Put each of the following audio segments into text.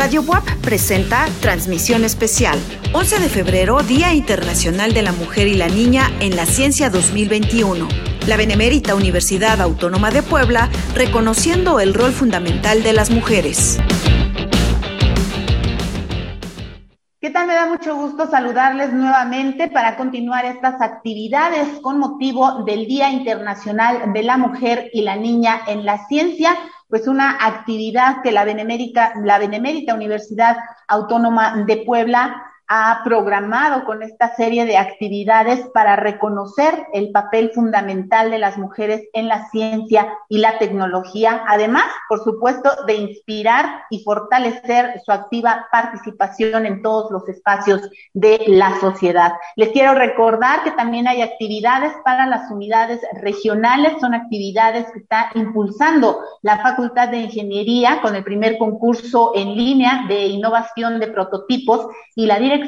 Radio WAP presenta Transmisión Especial. 11 de febrero, Día Internacional de la Mujer y la Niña en la Ciencia 2021. La Benemérita Universidad Autónoma de Puebla reconociendo el rol fundamental de las mujeres. ¿Qué tal? Me da mucho gusto saludarles nuevamente para continuar estas actividades con motivo del Día Internacional de la Mujer y la Niña en la Ciencia pues una actividad que la Benemérita, la Benemérita Universidad Autónoma de Puebla ha programado con esta serie de actividades para reconocer el papel fundamental de las mujeres en la ciencia y la tecnología, además, por supuesto, de inspirar y fortalecer su activa participación en todos los espacios de la sociedad. Les quiero recordar que también hay actividades para las unidades regionales, son actividades que está impulsando la Facultad de Ingeniería con el primer concurso en línea de innovación de prototipos y la dirección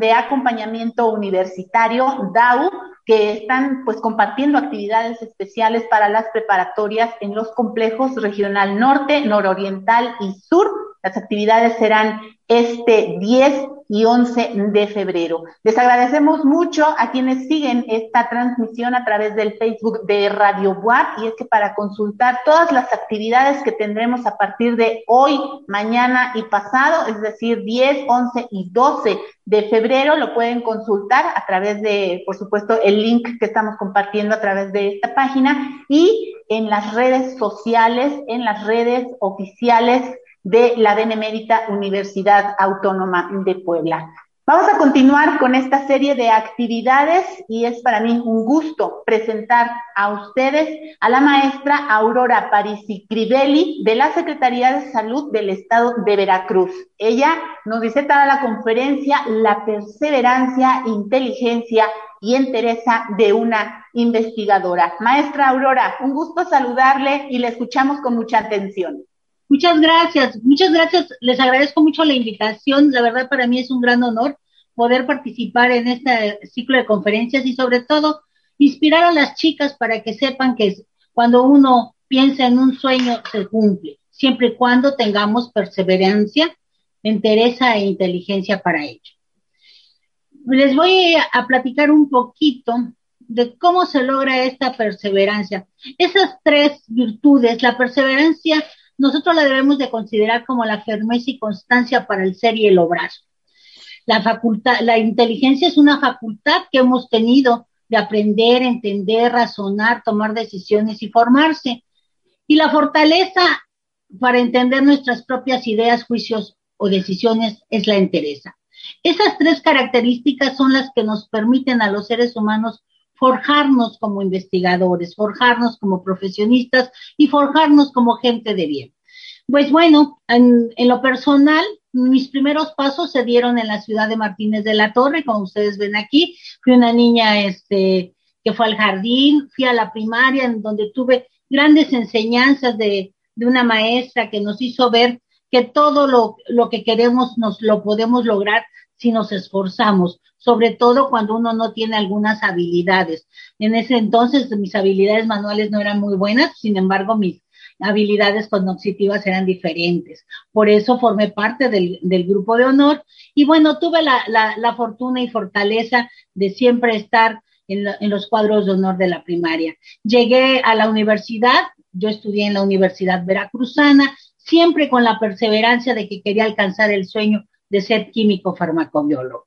de Acompañamiento Universitario, DAU, que están pues compartiendo actividades especiales para las preparatorias en los complejos regional norte, nororiental y sur. Las actividades serán este 10 y 11 de febrero. Les agradecemos mucho a quienes siguen esta transmisión a través del Facebook de Radio WAP y es que para consultar todas las actividades que tendremos a partir de hoy, mañana y pasado, es decir, 10, 11 y 12 de febrero, lo pueden consultar a través de, por supuesto, el link que estamos compartiendo a través de esta página y en las redes sociales, en las redes oficiales de la Benemérita Universidad Autónoma de Puebla. Vamos a continuar con esta serie de actividades y es para mí un gusto presentar a ustedes a la maestra Aurora Parisi Crivelli de la Secretaría de Salud del Estado de Veracruz. Ella nos dice toda la conferencia la perseverancia, inteligencia y entereza de una investigadora. Maestra Aurora, un gusto saludarle y le escuchamos con mucha atención. Muchas gracias, muchas gracias. Les agradezco mucho la invitación. La verdad para mí es un gran honor poder participar en este ciclo de conferencias y sobre todo inspirar a las chicas para que sepan que cuando uno piensa en un sueño se cumple, siempre y cuando tengamos perseverancia, entereza e inteligencia para ello. Les voy a platicar un poquito de cómo se logra esta perseverancia. Esas tres virtudes, la perseverancia nosotros la debemos de considerar como la firmeza y constancia para el ser y el obrar. La facultad, la inteligencia es una facultad que hemos tenido de aprender, entender, razonar, tomar decisiones y formarse. Y la fortaleza para entender nuestras propias ideas, juicios o decisiones es la entereza. Esas tres características son las que nos permiten a los seres humanos forjarnos como investigadores, forjarnos como profesionistas y forjarnos como gente de bien. Pues bueno, en, lo personal, mis primeros pasos se dieron en la ciudad de Martínez de la Torre, como ustedes ven aquí. Fui una niña este, que fue al jardín, fui a la primaria, en donde tuve grandes enseñanzas de, de una maestra que nos hizo ver que todo lo, lo que queremos nos lo podemos lograr si nos esforzamos, sobre todo cuando uno no tiene algunas habilidades. En ese entonces mis habilidades manuales no eran muy buenas, sin embargo mis habilidades cognitivas eran diferentes. Por eso formé parte del, grupo de honor y bueno, tuve la, fortuna y fortaleza de siempre estar en, en, los cuadros de honor de la primaria. Llegué a la universidad, yo estudié en la Universidad Veracruzana, siempre con la perseverancia de que quería alcanzar el sueño de ser químico farmacobiólogo.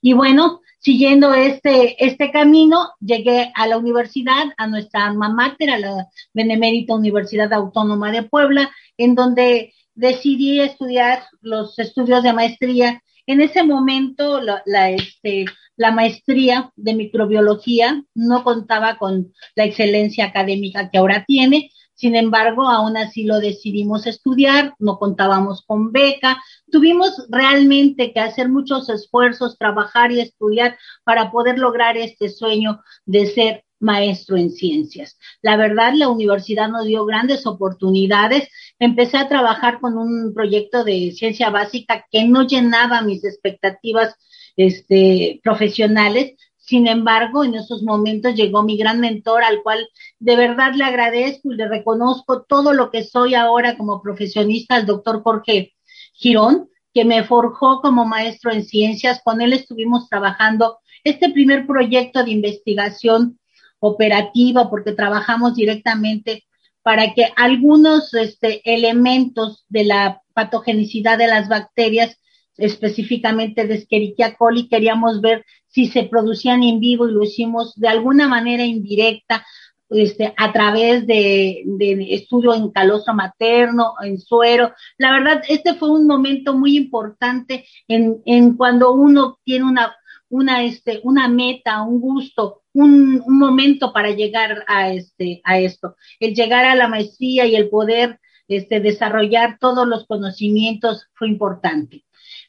Y bueno, siguiendo este, este camino, llegué a la universidad, a nuestra alma mater, a la Benemérita Universidad Autónoma de Puebla, en donde decidí estudiar los estudios de maestría. En ese momento, la, este, la maestría de microbiología no contaba con la excelencia académica que ahora tiene, sin embargo, aún así lo decidimos estudiar, no contábamos con beca, tuvimos realmente que hacer muchos esfuerzos, trabajar y estudiar para poder lograr este sueño de ser maestro en ciencias. La verdad, la universidad nos dio grandes oportunidades. Empecé a trabajar con un proyecto de ciencia básica que no llenaba mis expectativas este, profesionales, sin embargo, en esos momentos llegó mi gran mentor al cual de verdad le agradezco y le reconozco todo lo que soy ahora como profesionista, el doctor Jorge Girón, que me forjó como maestro en ciencias. Con él estuvimos trabajando este primer proyecto de investigación operativa, porque trabajamos directamente para que algunos este, elementos de la patogenicidad de las bacterias, específicamente de Escherichia coli, queríamos ver si se producían en vivo y lo hicimos de alguna manera indirecta, este, a través de, estudio en calostro materno, en suero. La verdad, este fue un momento muy importante en, cuando uno tiene una, una, este, meta, un gusto, un, un, momento para llegar a, este, a esto. El llegar a la maestría y el poder este, desarrollar todos los conocimientos fue importante.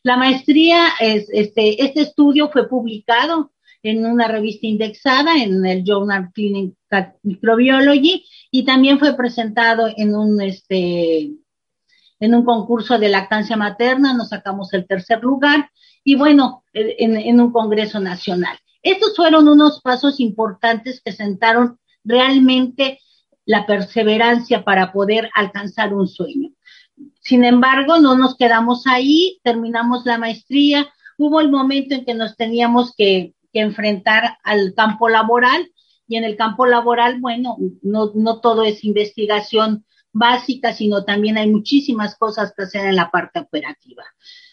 La maestría, es, este, este estudio fue publicado en una revista indexada en el Journal Clinical Microbiology y también fue presentado en un, este, en un concurso de lactancia materna, nos sacamos el tercer lugar y bueno, en, en un congreso nacional. Estos fueron unos pasos importantes que sentaron realmente la perseverancia para poder alcanzar un sueño. Sin embargo, no nos quedamos ahí, terminamos la maestría, hubo el momento en que nos teníamos que, que enfrentar al campo laboral y en el campo laboral, bueno, no, no todo es investigación básica, sino también hay muchísimas cosas que hacer en la parte operativa.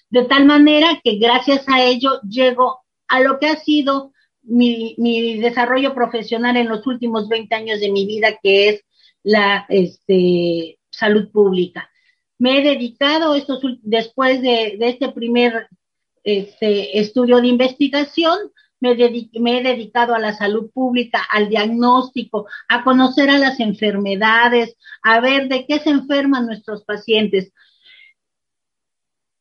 De tal manera que gracias a ello llego a lo que ha sido mi, mi desarrollo profesional en los últimos 20 años de mi vida, que es la este, salud pública. Me he dedicado estos, después de, este primer este, estudio de investigación, me, he dedicado a la salud pública, al diagnóstico, a conocer a las enfermedades, a ver de qué se enferman nuestros pacientes.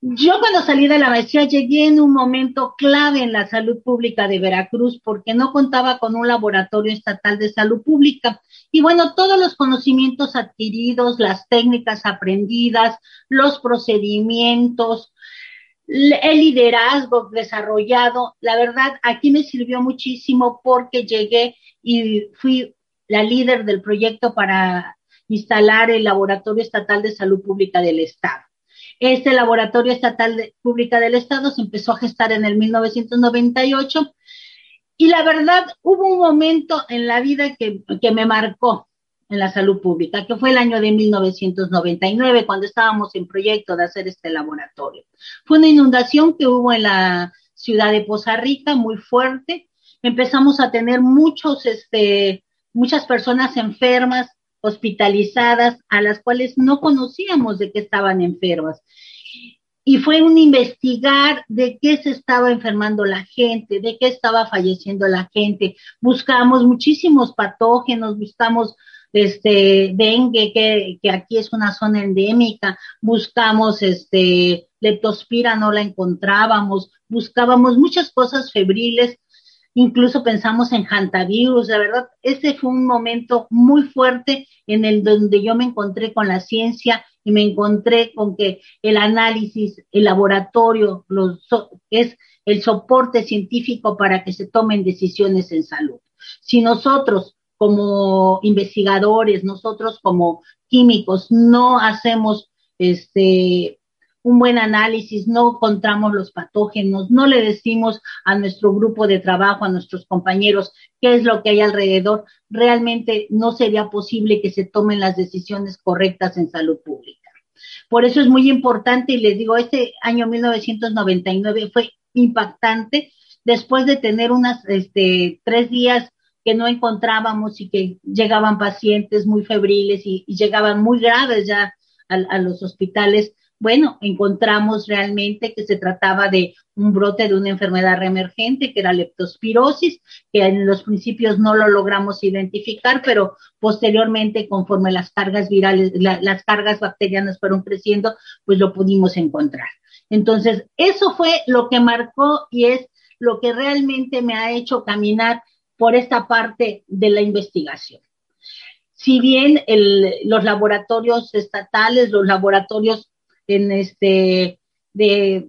Yo cuando salí de la maestría llegué en un momento clave en la salud pública de Veracruz porque no contaba con un laboratorio estatal de salud pública. Y bueno, todos los conocimientos adquiridos, las técnicas aprendidas, los procedimientos, el liderazgo desarrollado, la verdad, aquí me sirvió muchísimo porque llegué y fui la líder del proyecto para instalar el Laboratorio Estatal de Salud Pública del Estado. Este Laboratorio Estatal de, Pública del Estado se empezó a gestar en el 1998 y la verdad hubo un momento en la vida que, que me marcó en la salud pública, que fue el año de 1999, cuando estábamos en proyecto de hacer este laboratorio. Fue una inundación que hubo en la ciudad de Poza Rica, muy fuerte. Empezamos a tener muchos, este, muchas personas enfermas, hospitalizadas a las cuales no conocíamos de qué estaban enfermas. Y fue un investigar de qué se estaba enfermando la gente, de qué estaba falleciendo la gente. Buscamos muchísimos patógenos, buscamos este dengue, que, que aquí es una zona endémica, buscamos este leptospira, no la encontrábamos, buscábamos muchas cosas febriles incluso pensamos en hantavirus, la verdad, ese fue un momento muy fuerte en el donde yo me encontré con la ciencia y me encontré con que el análisis, el laboratorio, los, es el soporte científico para que se tomen decisiones en salud. Si nosotros como investigadores, nosotros como químicos no hacemos este un buen análisis, no encontramos los patógenos, no le decimos a nuestro grupo de trabajo, a nuestros compañeros, qué es lo que hay alrededor, realmente no sería posible que se tomen las decisiones correctas en salud pública. Por eso es muy importante y les digo, este año 1999 fue impactante después de tener unas, este, tres días que no encontrábamos y que llegaban pacientes muy febriles y, y llegaban muy graves ya a, a los hospitales bueno, encontramos realmente que se trataba de un brote de una enfermedad reemergente, que era leptospirosis, que en los principios no lo logramos identificar, pero posteriormente, conforme las cargas virales, la, las cargas bacterianas fueron creciendo, pues lo pudimos encontrar. Entonces, eso fue lo que marcó y es lo que realmente me ha hecho caminar por esta parte de la investigación. Si bien los laboratorios estatales, los laboratorios en este de,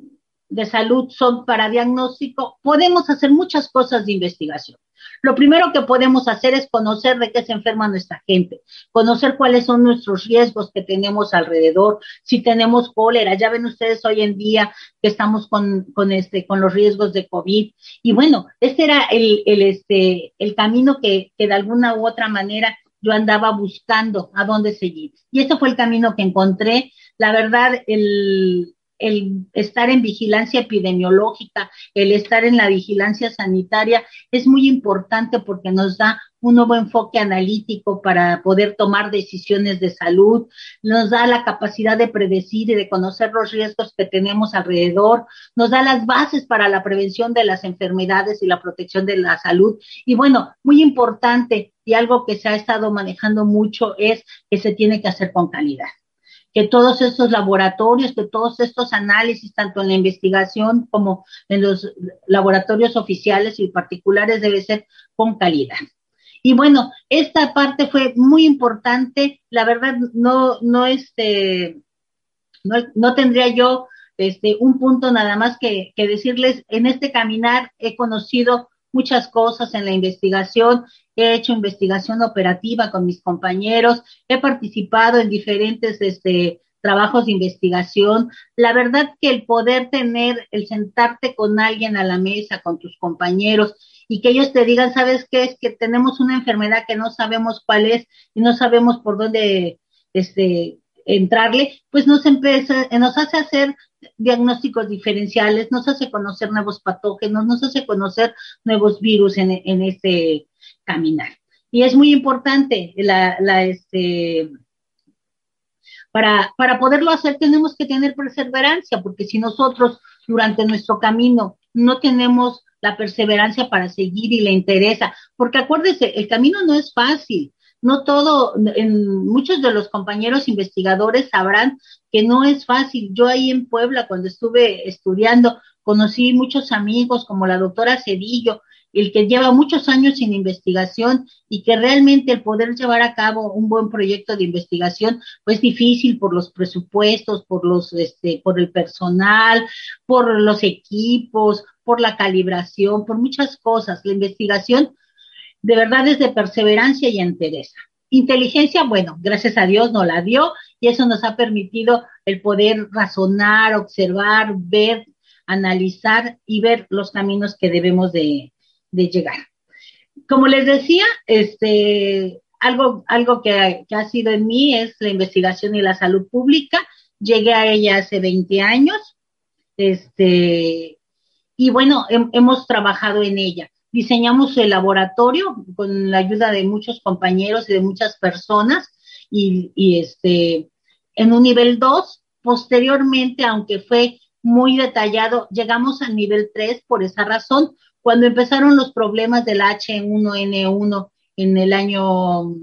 de salud son para diagnóstico, podemos hacer muchas cosas de investigación. Lo primero que podemos hacer es conocer de qué se enferma nuestra gente, conocer cuáles son nuestros riesgos que tenemos alrededor, si tenemos cólera, ya ven ustedes hoy en día que estamos con, con este, con los riesgos de COVID. Y bueno, este era el, el, este, el camino que, que de alguna u otra manera yo andaba buscando a dónde seguir. Y ese fue el camino que encontré. La verdad, el, el estar en vigilancia epidemiológica, el estar en la vigilancia sanitaria es muy importante porque nos da un nuevo enfoque analítico para poder tomar decisiones de salud, nos da la capacidad de predecir y de conocer los riesgos que tenemos alrededor, nos da las bases para la prevención de las enfermedades y la protección de la salud. Y bueno, muy importante y algo que se ha estado manejando mucho es que se tiene que hacer con calidad que todos estos laboratorios, que todos estos análisis, tanto en la investigación como en los laboratorios oficiales y particulares, debe ser con calidad. Y bueno, esta parte fue muy importante. La verdad, no, no, este, no, no tendría yo este, un punto nada más que, que decirles. En este caminar he conocido muchas cosas en la investigación, he hecho investigación operativa con mis compañeros, he participado en diferentes este, trabajos de investigación. La verdad que el poder tener, el sentarte con alguien a la mesa, con tus compañeros, y que ellos te digan, ¿sabes qué? Es que tenemos una enfermedad que no sabemos cuál es y no sabemos por dónde este, entrarle, pues nos, empieza, nos hace hacer diagnósticos diferenciales, nos hace conocer nuevos patógenos, nos hace conocer nuevos virus en, en este caminar. Y es muy importante la, la este, para, para poderlo hacer tenemos que tener perseverancia, porque si nosotros durante nuestro camino no tenemos la perseverancia para seguir y le interesa, porque acuérdese, el camino no es fácil, no todo, muchos de los compañeros investigadores sabrán que no es fácil. Yo ahí en Puebla, cuando estuve estudiando, conocí muchos amigos como la doctora Cedillo, el que lleva muchos años sin investigación y que realmente el poder llevar a cabo un buen proyecto de investigación pues difícil por los presupuestos, por los este por el personal, por los equipos, por la calibración, por muchas cosas. La investigación de verdad es de perseverancia y entereza. Inteligencia, bueno, gracias a Dios nos la dio y eso nos ha permitido el poder razonar, observar, ver, analizar y ver los caminos que debemos de, llegar. Como les decía, este, algo, algo que, ha sido en mí es la investigación y la salud pública. Llegué a ella hace 20 años, este, y bueno, hemos trabajado en ella diseñamos el laboratorio con la ayuda de muchos compañeros y de muchas personas y, este, en un nivel 2, posteriormente, aunque fue muy detallado, llegamos al nivel 3 por esa razón. Cuando empezaron los problemas del H1N1 en el año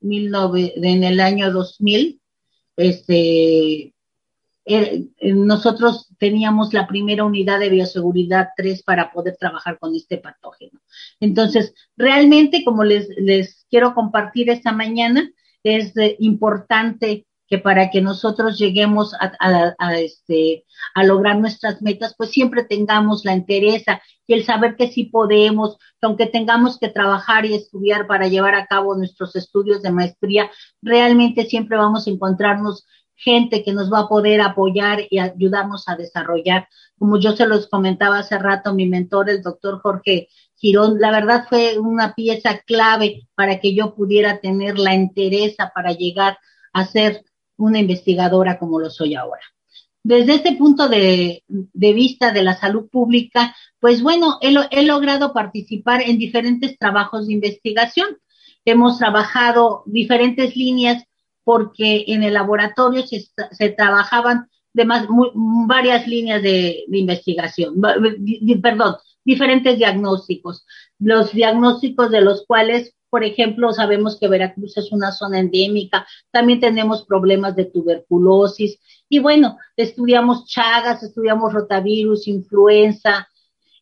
19, en el año 2000, este, nosotros teníamos la primera unidad de bioseguridad 3 para poder trabajar con este patógeno. Entonces, realmente, como les, les quiero compartir esta mañana, es eh, importante que para que nosotros lleguemos a, este, a lograr nuestras metas, pues siempre tengamos la entereza y el saber que sí podemos, que aunque tengamos que trabajar y estudiar para llevar a cabo nuestros estudios de maestría, realmente siempre vamos a encontrarnos gente que nos va a poder apoyar y ayudarnos a desarrollar. Como yo se los comentaba hace rato, mi mentor, el doctor Jorge Girón, la verdad fue una pieza clave para que yo pudiera tener la entereza para llegar a ser una investigadora como lo soy ahora. Desde este punto de, vista de la salud pública, pues bueno, he, logrado participar en diferentes trabajos de investigación. Hemos trabajado diferentes líneas porque en el laboratorio se, se trabajaban de más, varias líneas de, de investigación, perdón, diferentes diagnósticos. Los diagnósticos de los cuales, por ejemplo, sabemos que Veracruz es una zona endémica, también tenemos problemas de tuberculosis y bueno, estudiamos chagas, estudiamos rotavirus, influenza,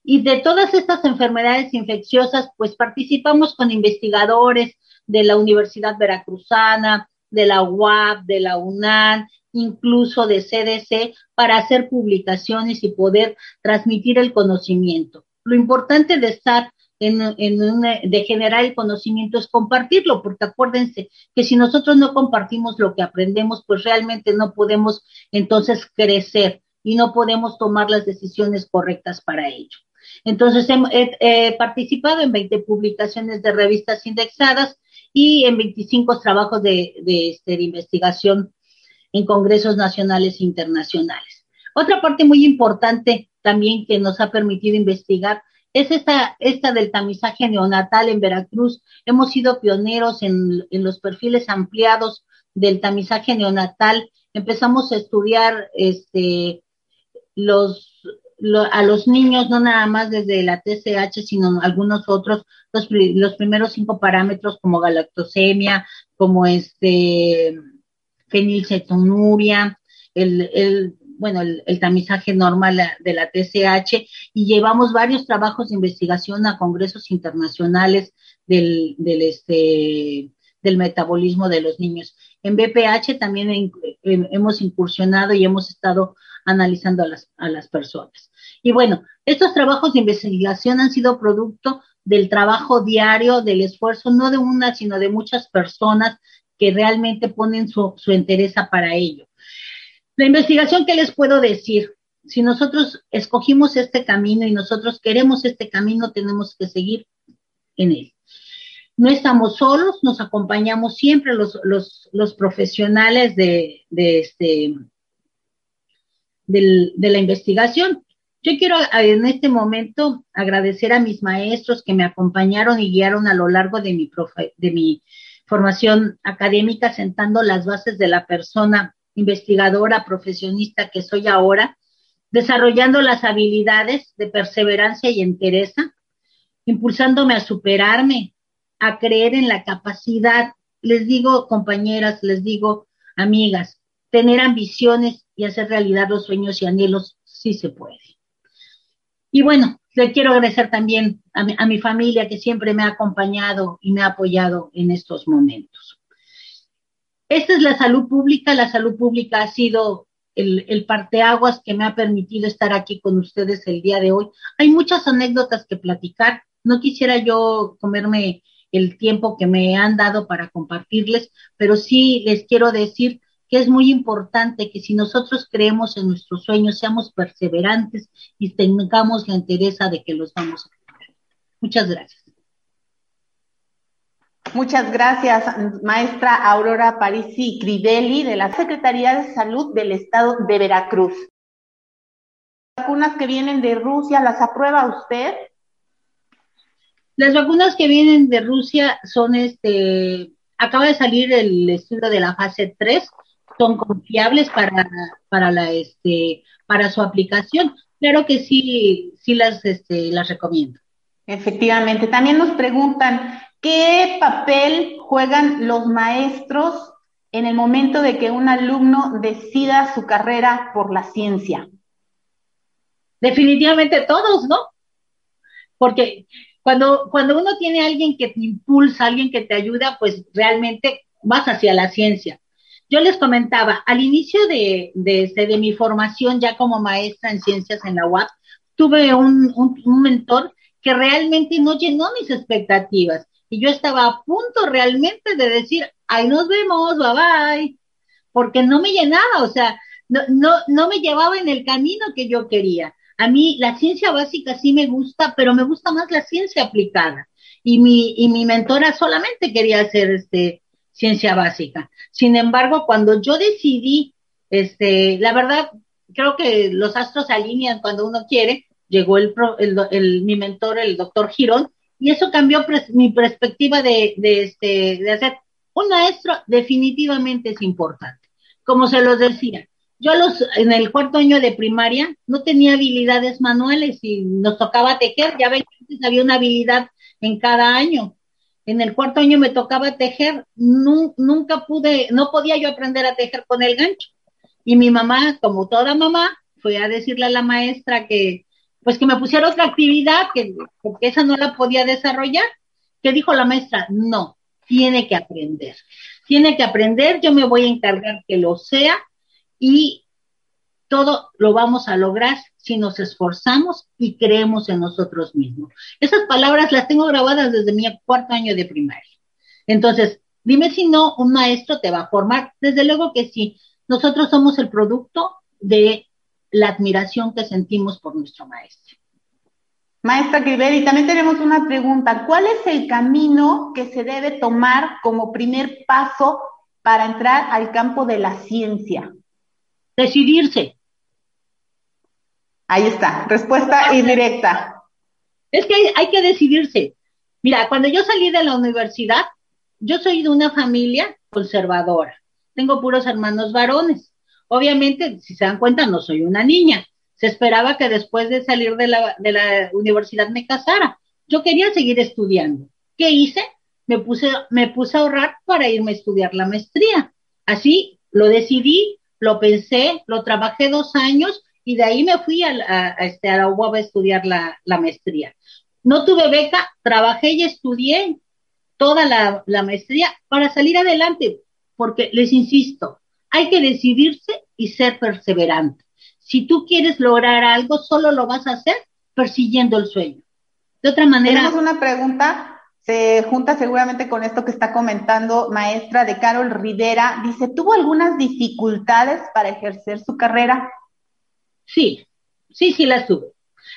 y de todas estas enfermedades infecciosas, pues participamos con investigadores de la Universidad Veracruzana, de la UAP, de la UNAM, incluso de CDC, para hacer publicaciones y poder transmitir el conocimiento. Lo importante de estar en, de generar el conocimiento es compartirlo, porque acuérdense que si nosotros no compartimos lo que aprendemos, pues realmente no podemos entonces crecer y no podemos tomar las decisiones correctas para ello. Entonces, he, participado en 20 publicaciones de revistas indexadas y en 25 trabajos de, este, de investigación en congresos nacionales e internacionales. Otra parte muy importante también que nos ha permitido investigar es esta, esta del tamizaje neonatal en Veracruz. Hemos sido pioneros en, en los perfiles ampliados del tamizaje neonatal. Empezamos a estudiar este, los, a los niños, no nada más desde la TCH, sino algunos otros, los, los primeros cinco parámetros como galactosemia, como este fenilcetonuria, el, el bueno, el, tamizaje normal de la TCH y llevamos varios trabajos de investigación a congresos internacionales del, del, este, del metabolismo de los niños. En BPH también hemos incursionado y hemos estado analizando a las, a las personas. Y bueno, estos trabajos de investigación han sido producto del trabajo diario, del esfuerzo, no de una, sino de muchas personas que realmente ponen su, su interés para ello. La investigación, ¿qué les puedo decir? Si nosotros escogimos este camino y nosotros queremos este camino, tenemos que seguir en él. No estamos solos, nos acompañamos siempre los, los, los profesionales de, de, este, de la investigación. Yo quiero en este momento agradecer a mis maestros que me acompañaron y guiaron a lo largo de mi, de mi formación académica, sentando las bases de la persona investigadora profesionista que soy ahora, desarrollando las habilidades de perseverancia y entereza, impulsándome a superarme, a creer en la capacidad. Les digo, compañeras, les digo, amigas, tener ambiciones y hacer realidad los sueños y anhelos sí se puede. Y bueno, le quiero agradecer también a mi, a mi familia que siempre me ha acompañado y me ha apoyado en estos momentos. Esta es la salud pública. La salud pública ha sido el, el, parteaguas que me ha permitido estar aquí con ustedes el día de hoy. Hay muchas anécdotas que platicar. No quisiera yo comerme el tiempo que me han dado para compartirles, pero sí les quiero decir que es muy importante que si nosotros creemos en nuestros sueños, seamos perseverantes y tengamos la entereza de que los vamos a lograr. Muchas gracias. Muchas gracias, maestra Aurora Parisi Crivelli, de la Secretaría de Salud del Estado de Veracruz. ¿Las vacunas que vienen de Rusia las aprueba usted? Las vacunas que vienen de Rusia son este, acaba de salir el estudio de la fase 3, son confiables para, para la este, para su aplicación. Claro que sí, sí las este, las recomiendo. Efectivamente. También nos preguntan, ¿Qué papel juegan los maestros en el momento de que un alumno decida su carrera por la ciencia? Definitivamente todos, ¿no? Porque cuando, cuando uno tiene a alguien que te impulsa, alguien que te ayuda, pues realmente vas hacia la ciencia. Yo les comentaba, al inicio de, este, de mi formación ya como maestra en ciencias en la UAP, tuve un, un mentor que realmente no llenó mis expectativas y yo estaba a punto realmente de decir, ahí nos vemos, bye bye, porque no me llenaba, o sea, no, no, no me llevaba en el camino que yo quería. A mí la ciencia básica sí me gusta, pero me gusta más la ciencia aplicada. Y mi, y mi mentora solamente quería hacer este, ciencia básica. Sin embargo, cuando yo decidí, este, la verdad, creo que los astros se alinean cuando uno quiere, llegó el, el, el mi mentor, el doctor Girón, y eso cambió mi perspectiva de, este, de hacer un maestro definitivamente es importante. Como se los decía, yo los, en el cuarto año de primaria no tenía habilidades manuales y nos tocaba tejer, ya ven que antes había una habilidad en cada año. En el cuarto año me tocaba tejer, nunca pude, no podía yo aprender a tejer con el gancho. Y mi mamá, como toda mamá, fue a decirle a la maestra que, pues que me pusiera otra actividad, que, porque esa no la podía desarrollar. ¿Qué dijo la maestra? No, tiene que aprender. Tiene que aprender, yo me voy a encargar que lo sea y todo lo vamos a lograr si nos esforzamos y creemos en nosotros mismos. Esas palabras las tengo grabadas desde mi cuarto año de primaria. Entonces, dime si no, un maestro te va a formar. Desde luego que sí. Nosotros somos el producto de la admiración que sentimos por nuestro maestro. Maestra y también tenemos una pregunta. ¿Cuál es el camino que se debe tomar como primer paso para entrar al campo de la ciencia? Decidirse. Ahí está, respuesta indirecta. Es que hay, hay, que decidirse. Mira, cuando yo salí de la universidad, yo soy de una familia conservadora. Tengo puros hermanos varones. Obviamente, si se dan cuenta, no soy una niña. Se esperaba que después de salir de la, de la universidad me casara. Yo quería seguir estudiando. ¿Qué hice? Me puse, me puse a ahorrar para irme a estudiar la maestría. Así lo decidí, lo pensé, lo trabajé dos años y de ahí me fui a, a, a, este, a UAB a estudiar la, la, maestría. No tuve beca, trabajé y estudié toda la, la maestría para salir adelante, porque les insisto, hay que decidirse y ser perseverante. Si tú quieres lograr algo, solo lo vas a hacer persiguiendo el sueño. De otra manera. Tenemos una pregunta, se junta seguramente con esto que está comentando maestra de Carol Rivera. Dice, ¿tuvo algunas dificultades para ejercer su carrera? Sí, sí, sí las tuve.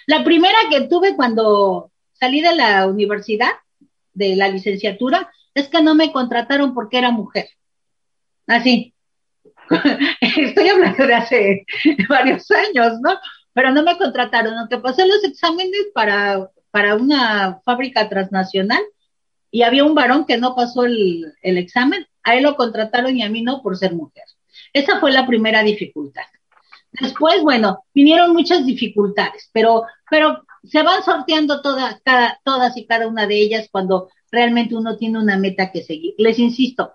La primera que tuve cuando salí de la universidad, de la licenciatura, es que no me contrataron porque era mujer. Así. Estoy hablando de hace varios años, ¿no? Pero no me contrataron, aunque pasé los exámenes para, para una fábrica transnacional y había un varón que no pasó el, el examen, a él lo contrataron y a mí no por ser mujer. Esa fue la primera dificultad. Después, bueno, vinieron muchas dificultades, pero, pero se van sorteando todas, cada, todas y cada una de ellas cuando realmente uno tiene una meta que seguir. Les insisto,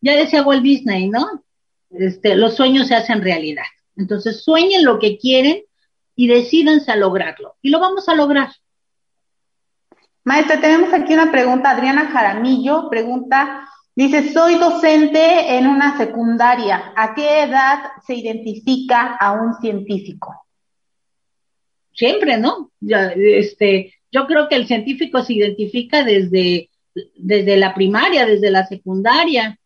ya decía Walt Disney, ¿no? Este, los sueños se hacen realidad. Entonces, sueñen lo que quieren y decídanse a lograrlo. Y lo vamos a lograr. Maestra, tenemos aquí una pregunta. Adriana Jaramillo pregunta, dice, soy docente en una secundaria. ¿A qué edad se identifica a un científico? Siempre, ¿no? Este, yo creo que el científico se identifica desde, desde la primaria, desde la secundaria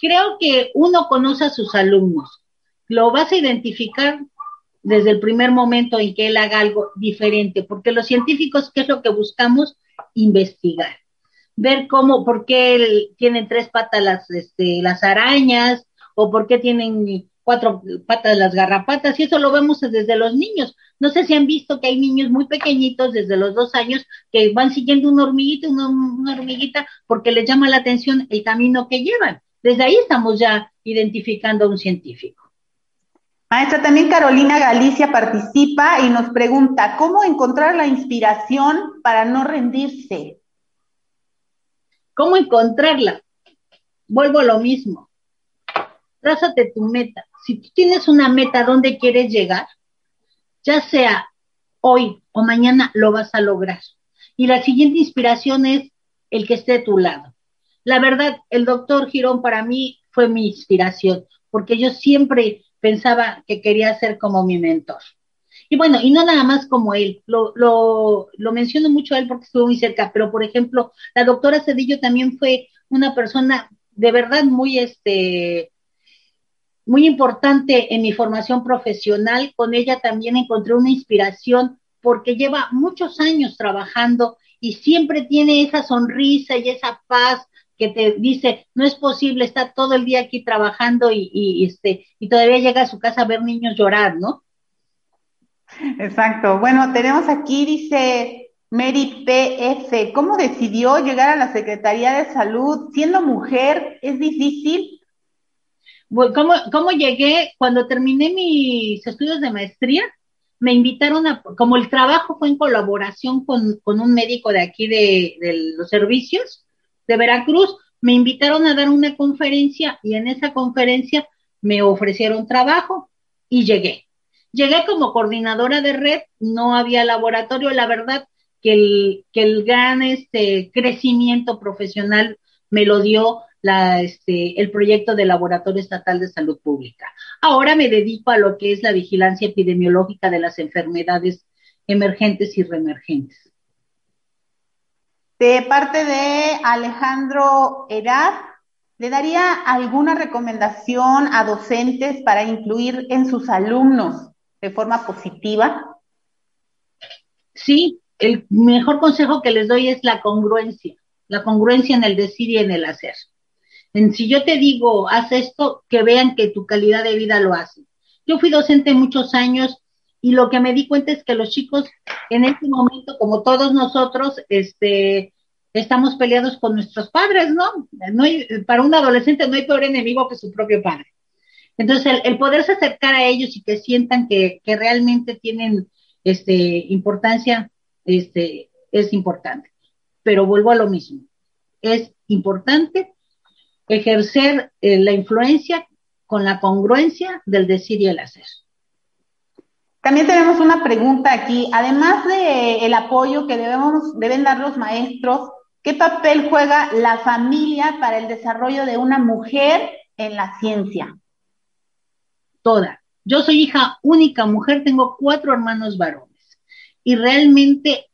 creo que uno conoce a sus alumnos, lo vas a identificar desde el primer momento en que él haga algo diferente, porque los científicos, ¿qué es lo que buscamos? Investigar, ver cómo, por qué tienen tres patas las, este, las arañas, o por qué tienen cuatro patas las garrapatas, y eso lo vemos desde los niños. No sé si han visto que hay niños muy pequeñitos desde los dos años que van siguiendo una hormiguita, una, una hormiguita, porque les llama la atención el camino que llevan. Desde ahí estamos ya identificando a un científico. Maestra, también Carolina Galicia participa y nos pregunta, ¿cómo encontrar la inspiración para no rendirse? ¿Cómo encontrarla? Vuelvo a lo mismo. Trázate tu meta. Si tú tienes una meta donde quieres llegar, ya sea hoy o mañana, lo vas a lograr. Y la siguiente inspiración es el que esté a tu lado. La verdad, el doctor Girón para mí fue mi inspiración, porque yo siempre pensaba que quería ser como mi mentor. Y bueno, y no nada más como él, lo, lo, lo menciono mucho a él porque estuvo muy cerca, pero por ejemplo, la doctora Cedillo también fue una persona de verdad muy, este, muy importante en mi formación profesional. Con ella también encontré una inspiración porque lleva muchos años trabajando y siempre tiene esa sonrisa y esa paz que te dice, no es posible, está todo el día aquí trabajando y, y, este, y todavía llega a su casa a ver niños llorar, ¿no? Exacto. Bueno, tenemos aquí, dice Mary PF, ¿cómo decidió llegar a la Secretaría de Salud siendo mujer? ¿Es difícil? ¿cómo, ¿Cómo llegué? Cuando terminé mis estudios de maestría, me invitaron a, como el trabajo fue en colaboración con, con un médico de aquí de los servicios, de Veracruz, me invitaron a dar una conferencia y en esa conferencia me ofrecieron trabajo y llegué. Llegué como coordinadora de red, no había laboratorio, la verdad que el, gran este, crecimiento profesional me lo dio este, el proyecto del Laboratorio Estatal de Salud Pública. Ahora me dedico a lo que es la vigilancia epidemiológica de las enfermedades emergentes y reemergentes. De parte de Alejandro Eraz, ¿le daría alguna recomendación a docentes para incluir en sus alumnos de forma positiva? Sí, el mejor consejo que les doy es la congruencia, la congruencia en el decir y en el hacer. En si yo te digo, haz esto, que vean que tu calidad de vida lo hace. Yo fui docente muchos años y lo que me di cuenta es que los chicos en este momento, como todos nosotros, este, estamos peleados con nuestros padres, ¿no? no hay, para un adolescente no hay peor enemigo que su propio padre. Entonces, el, poderse acercar a ellos y que sientan que, realmente tienen este, importancia, este, es importante. Pero vuelvo a lo mismo. Es importante ejercer eh, la influencia con la congruencia del decir y el hacer. También tenemos una pregunta aquí. Además de el apoyo que debemos, deben dar los maestros, ¿qué papel juega la familia para el desarrollo de una mujer en la ciencia? Toda. Yo soy hija única mujer, tengo cuatro hermanos varones y realmente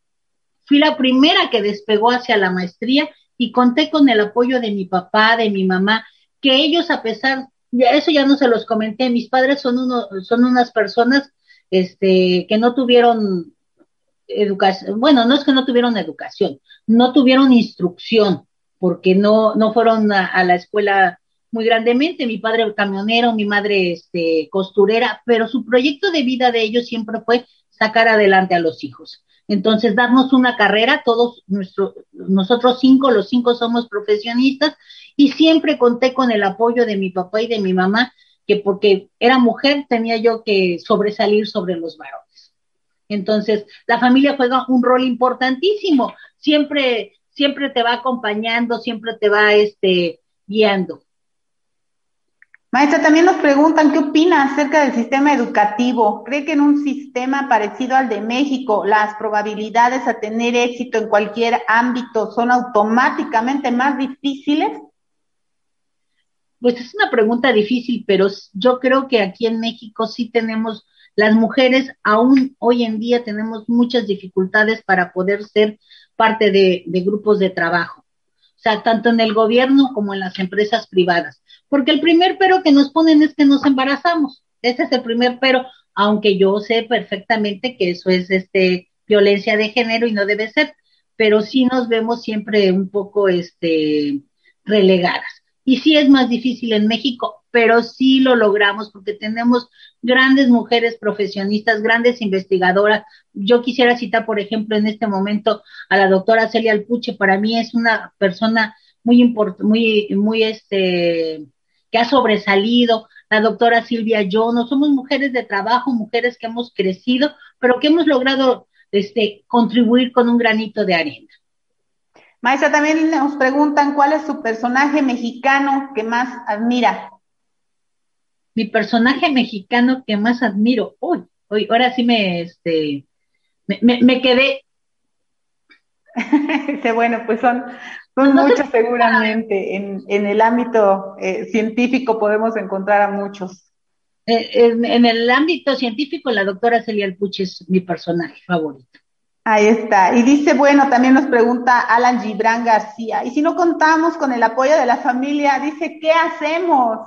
fui la primera que despegó hacia la maestría y conté con el apoyo de mi papá, de mi mamá, que ellos a pesar, eso ya no se los comenté, mis padres son uno, son unas personas este, que no tuvieron educación, bueno, no es que no tuvieron educación, no tuvieron instrucción, porque no, no fueron a, la escuela muy grandemente, mi padre camionero, mi madre este, costurera, pero su proyecto de vida de ellos siempre fue sacar adelante a los hijos. Entonces, darnos una carrera, todos nuestros, nosotros cinco, los cinco somos profesionistas, y siempre conté con el apoyo de mi papá y de mi mamá, que porque era mujer tenía yo que sobresalir sobre los varones. Entonces, la familia juega un rol importantísimo, siempre, siempre te va acompañando, siempre te va este, guiando. Maestra, también nos preguntan qué opina acerca del sistema educativo. ¿Cree que en un sistema parecido al de México las probabilidades a tener éxito en cualquier ámbito son automáticamente más difíciles? Pues es una pregunta difícil, pero yo creo que aquí en México sí tenemos, las mujeres aún hoy en día tenemos muchas dificultades para poder ser parte de, de grupos de trabajo, o sea, tanto en el gobierno como en las empresas privadas porque el primer pero que nos ponen es que nos embarazamos. Ese es el primer pero, aunque yo sé perfectamente que eso es este violencia de género y no debe ser, pero sí nos vemos siempre un poco este relegadas. Y sí es más difícil en México, pero sí lo logramos porque tenemos grandes mujeres profesionistas, grandes investigadoras. Yo quisiera citar, por ejemplo, en este momento a la doctora Celia Alpuche. Para mí es una persona muy importante, muy, muy este, que ha sobresalido, la doctora Silvia Yono, somos mujeres de trabajo, mujeres que hemos crecido, pero que hemos logrado este, contribuir con un granito de arena. Maestra, también nos preguntan cuál es su personaje mexicano que más admira. Mi personaje mexicano que más admiro. Uy, hoy, ahora sí me, este, me, me quedé. bueno, pues son son muchos seguramente. En, en, el ámbito eh, científico podemos encontrar a muchos. Eh, en, el ámbito científico, la doctora Celia Alpuche es mi personaje favorito. Ahí está. Y dice, bueno, también nos pregunta Alan Gibran García, y si no contamos con el apoyo de la familia, dice, ¿qué hacemos?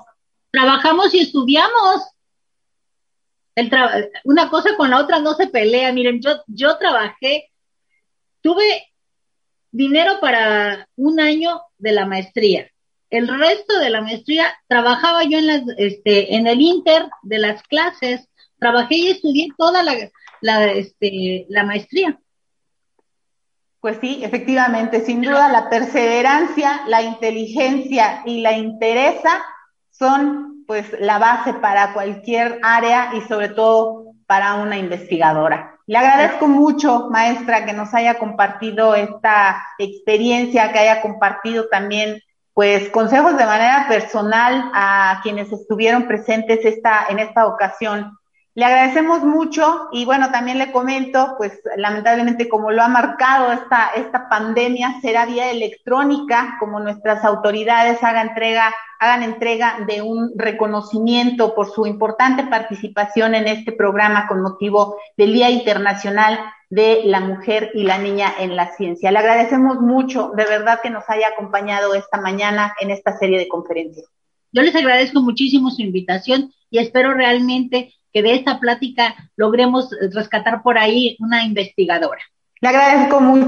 Trabajamos y estudiamos. El una cosa con la otra no se pelea. Miren, yo, yo trabajé, tuve dinero para un año de la maestría. El resto de la maestría trabajaba yo en, las, este, en el inter de las clases, trabajé y estudié toda la, este, maestría. Pues sí, efectivamente, sin duda la perseverancia, la inteligencia y la interesa son pues la base para cualquier área y sobre todo para una investigadora. Le agradezco mucho, maestra, que nos haya compartido esta experiencia, que haya compartido también pues consejos de manera personal a quienes estuvieron presentes esta, en esta ocasión. Le agradecemos mucho y bueno, también le comento, pues lamentablemente como lo ha marcado esta, esta pandemia, será vía electrónica, como nuestras autoridades hagan entrega, hagan entrega de un reconocimiento por su importante participación en este programa con motivo del Día Internacional de la Mujer y la Niña en la Ciencia. Le agradecemos mucho, de verdad, que nos haya acompañado esta mañana en esta serie de conferencias. Yo les agradezco muchísimo su invitación y espero realmente que de esta plática logremos rescatar por ahí una investigadora. Le agradezco mucho.